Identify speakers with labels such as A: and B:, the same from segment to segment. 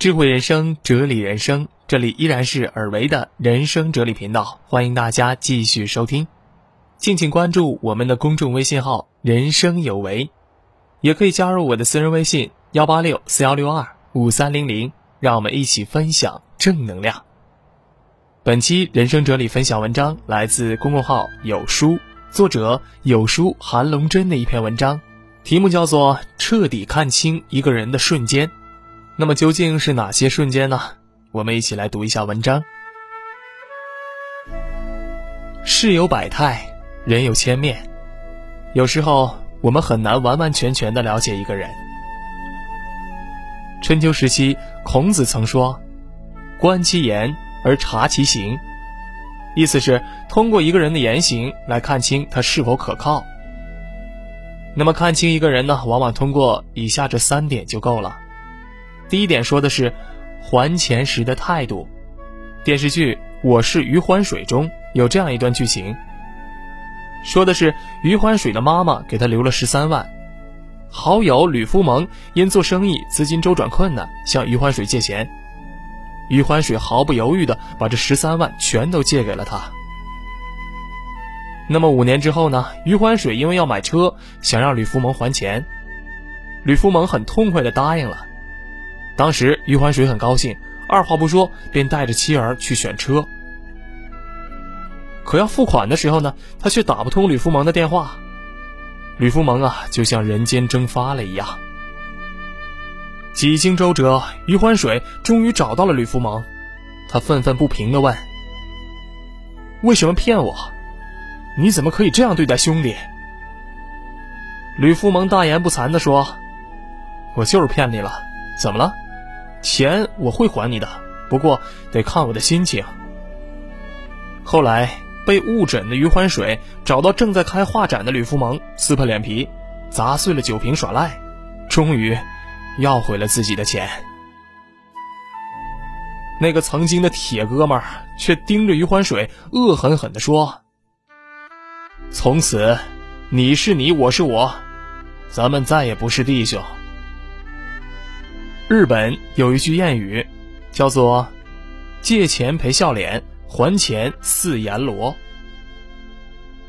A: 智慧人生，哲理人生，这里依然是尔维的人生哲理频道，欢迎大家继续收听，敬请关注我们的公众微信号“人生有为”，也可以加入我的私人微信幺八六四幺六二五三零零，让我们一起分享正能量。本期人生哲理分享文章来自公众号有书，作者有书韩龙真的一篇文章，题目叫做《彻底看清一个人的瞬间》。那么究竟是哪些瞬间呢？我们一起来读一下文章。事有百态，人有千面，有时候我们很难完完全全的了解一个人。春秋时期，孔子曾说：“观其言而察其行”，意思是通过一个人的言行来看清他是否可靠。那么看清一个人呢，往往通过以下这三点就够了。第一点说的是还钱时的态度。电视剧《我是余欢水》中有这样一段剧情，说的是余欢水的妈妈给他留了十三万，好友吕夫蒙因做生意资金周转困难，向余欢水借钱，余欢水毫不犹豫的把这十三万全都借给了他。那么五年之后呢？余欢水因为要买车，想让吕夫蒙还钱，吕夫蒙很痛快的答应了。当时余欢水很高兴，二话不说便带着妻儿去选车。可要付款的时候呢，他却打不通吕福蒙的电话。吕福蒙啊，就像人间蒸发了一样。几经周折，余欢水终于找到了吕福蒙，他愤愤不平地问：“为什么骗我？你怎么可以这样对待兄弟？”吕福蒙大言不惭地说：“我就是骗你了，怎么了？”钱我会还你的，不过得看我的心情。后来被误诊的余欢水找到正在开画展的吕福蒙，撕破脸皮，砸碎了酒瓶耍赖，终于要回了自己的钱。那个曾经的铁哥们儿却盯着余欢水，恶狠狠地说：“从此，你是你，我是我，咱们再也不是弟兄。”日本有一句谚语，叫做“借钱赔笑脸，还钱似阎罗”。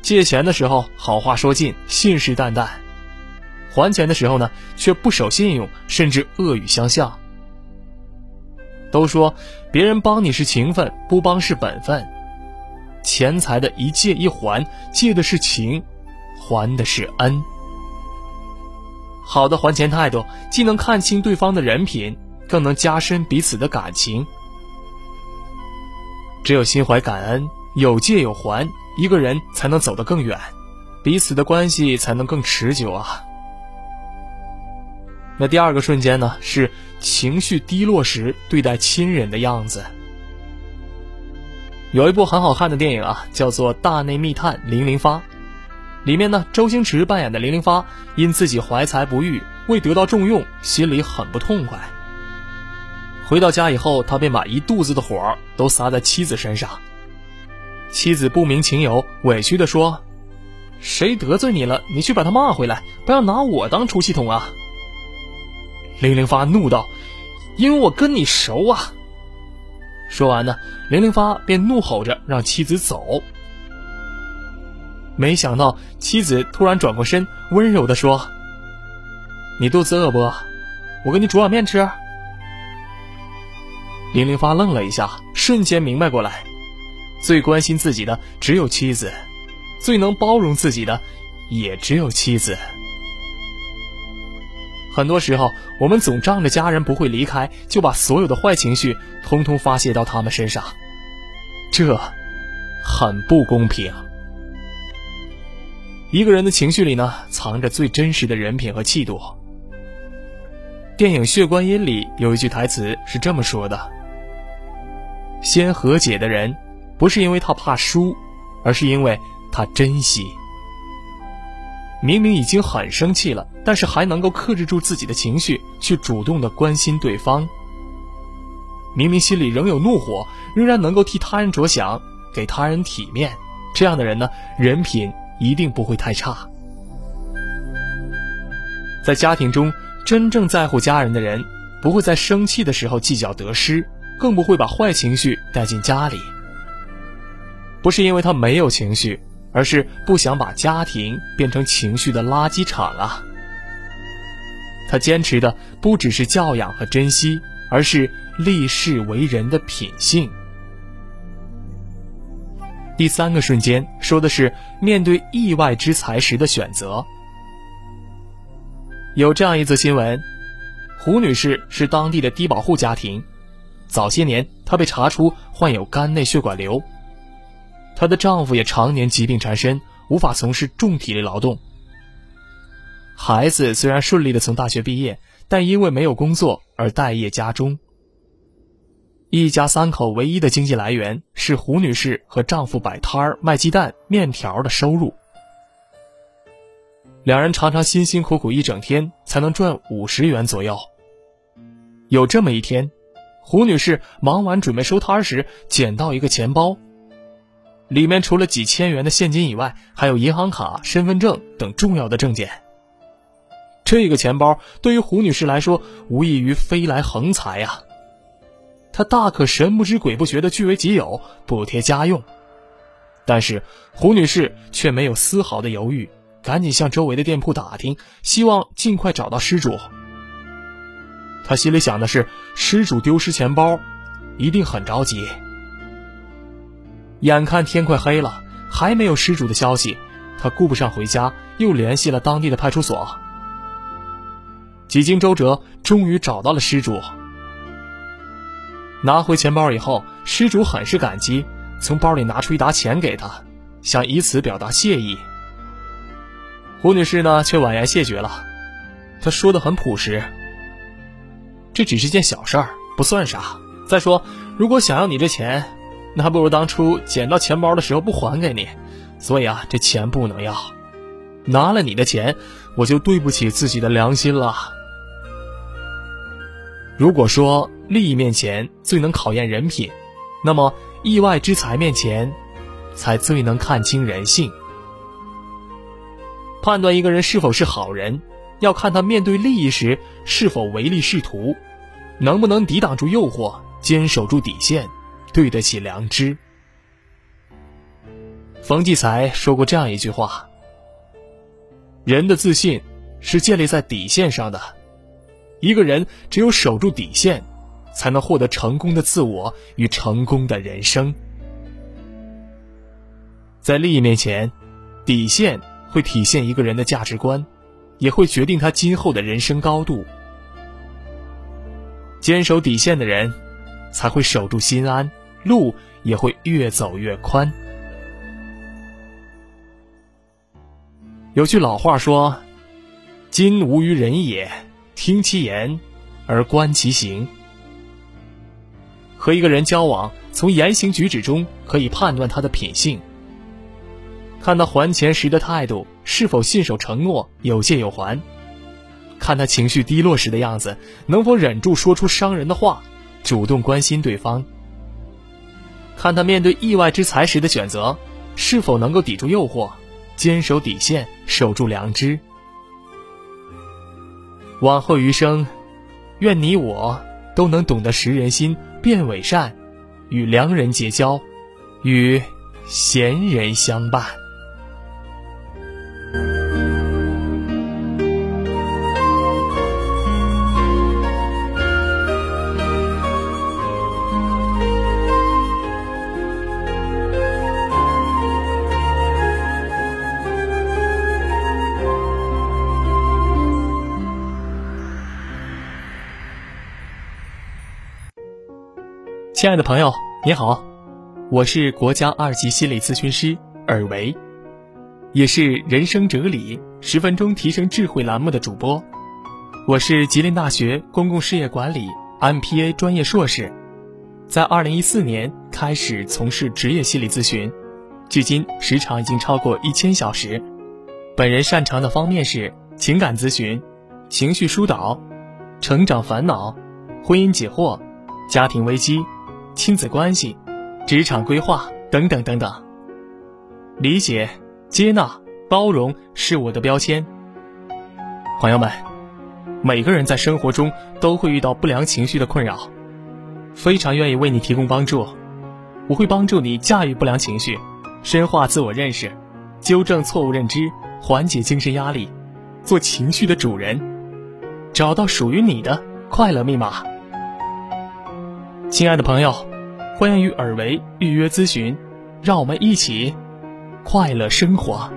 A: 借钱的时候好话说尽，信誓旦旦；还钱的时候呢，却不守信用，甚至恶语相向。都说别人帮你是情分，不帮是本分。钱财的一借一还，借的是情，还的是恩。好的还钱态度，既能看清对方的人品，更能加深彼此的感情。只有心怀感恩，有借有还，一个人才能走得更远，彼此的关系才能更持久啊。那第二个瞬间呢，是情绪低落时对待亲人的样子。有一部很好看的电影啊，叫做《大内密探零零发》。里面呢，周星驰扮演的零零发因自己怀才不遇，未得到重用，心里很不痛快。回到家以后，他便把一肚子的火都撒在妻子身上。妻子不明情由，委屈地说：“谁得罪你了？你去把他骂回来，不要拿我当出气筒啊！”零零发怒道：“因为我跟你熟啊！”说完呢，零零发便怒吼着让妻子走。没想到妻子突然转过身，温柔地说：“你肚子饿不？我给你煮碗面吃。”零零发愣了一下，瞬间明白过来：最关心自己的只有妻子，最能包容自己的也只有妻子。很多时候，我们总仗着家人不会离开，就把所有的坏情绪通通发泄到他们身上，这很不公平。一个人的情绪里呢，藏着最真实的人品和气度。电影《血观音》里有一句台词是这么说的：“先和解的人，不是因为他怕输，而是因为他珍惜。明明已经很生气了，但是还能够克制住自己的情绪，去主动的关心对方。明明心里仍有怒火，仍然能够替他人着想，给他人体面。这样的人呢，人品。”一定不会太差。在家庭中，真正在乎家人的人，不会在生气的时候计较得失，更不会把坏情绪带进家里。不是因为他没有情绪，而是不想把家庭变成情绪的垃圾场啊。他坚持的不只是教养和珍惜，而是立世为人的品性。第三个瞬间说的是面对意外之财时的选择。有这样一则新闻：胡女士是当地的低保户家庭，早些年她被查出患有肝内血管瘤，她的丈夫也常年疾病缠身，无法从事重体力劳动。孩子虽然顺利的从大学毕业，但因为没有工作而待业家中。一家三口唯一的经济来源是胡女士和丈夫摆摊儿卖鸡蛋、面条的收入。两人常常辛辛苦苦一整天才能赚五十元左右。有这么一天，胡女士忙完准备收摊时，捡到一个钱包，里面除了几千元的现金以外，还有银行卡、身份证等重要的证件。这个钱包对于胡女士来说，无异于飞来横财呀。他大可神不知鬼不觉的据为己有，补贴家用。但是胡女士却没有丝毫的犹豫，赶紧向周围的店铺打听，希望尽快找到失主。她心里想的是，失主丢失钱包，一定很着急。眼看天快黑了，还没有失主的消息，她顾不上回家，又联系了当地的派出所。几经周折，终于找到了失主。拿回钱包以后，失主很是感激，从包里拿出一沓钱给他，想以此表达谢意。胡女士呢，却婉言谢绝了。她说的很朴实：“这只是件小事儿，不算啥。再说，如果想要你这钱，那还不如当初捡到钱包的时候不还给你。所以啊，这钱不能要。拿了你的钱，我就对不起自己的良心了。如果说……”利益面前最能考验人品，那么意外之财面前，才最能看清人性。判断一个人是否是好人，要看他面对利益时是否唯利是图，能不能抵挡住诱惑，坚守住底线，对得起良知。冯骥才说过这样一句话：“人的自信是建立在底线上的，一个人只有守住底线。”才能获得成功的自我与成功的人生。在利益面前，底线会体现一个人的价值观，也会决定他今后的人生高度。坚守底线的人，才会守住心安，路也会越走越宽。有句老话说：“今无于人也，听其言而观其行。”和一个人交往，从言行举止中可以判断他的品性。看他还钱时的态度，是否信守承诺、有借有还；看他情绪低落时的样子，能否忍住说出伤人的话，主动关心对方；看他面对意外之财时的选择，是否能够抵住诱惑，坚守底线，守住良知。往后余生，愿你我都能懂得识人心。变伪善，与良人结交，与贤人相伴。亲爱的朋友，你好，我是国家二级心理咨询师尔维，也是人生哲理十分钟提升智慧栏目的主播。我是吉林大学公共事业管理 MPA 专业硕士，在二零一四年开始从事职业心理咨询，距今时长已经超过一千小时。本人擅长的方面是情感咨询、情绪疏导、成长烦恼、婚姻解惑、家庭危机。亲子关系、职场规划等等等等，理解、接纳、包容是我的标签。朋友们，每个人在生活中都会遇到不良情绪的困扰，非常愿意为你提供帮助。我会帮助你驾驭不良情绪，深化自我认识，纠正错误认知，缓解精神压力，做情绪的主人，找到属于你的快乐密码。亲爱的朋友，欢迎与尔维预约咨询，让我们一起快乐生活。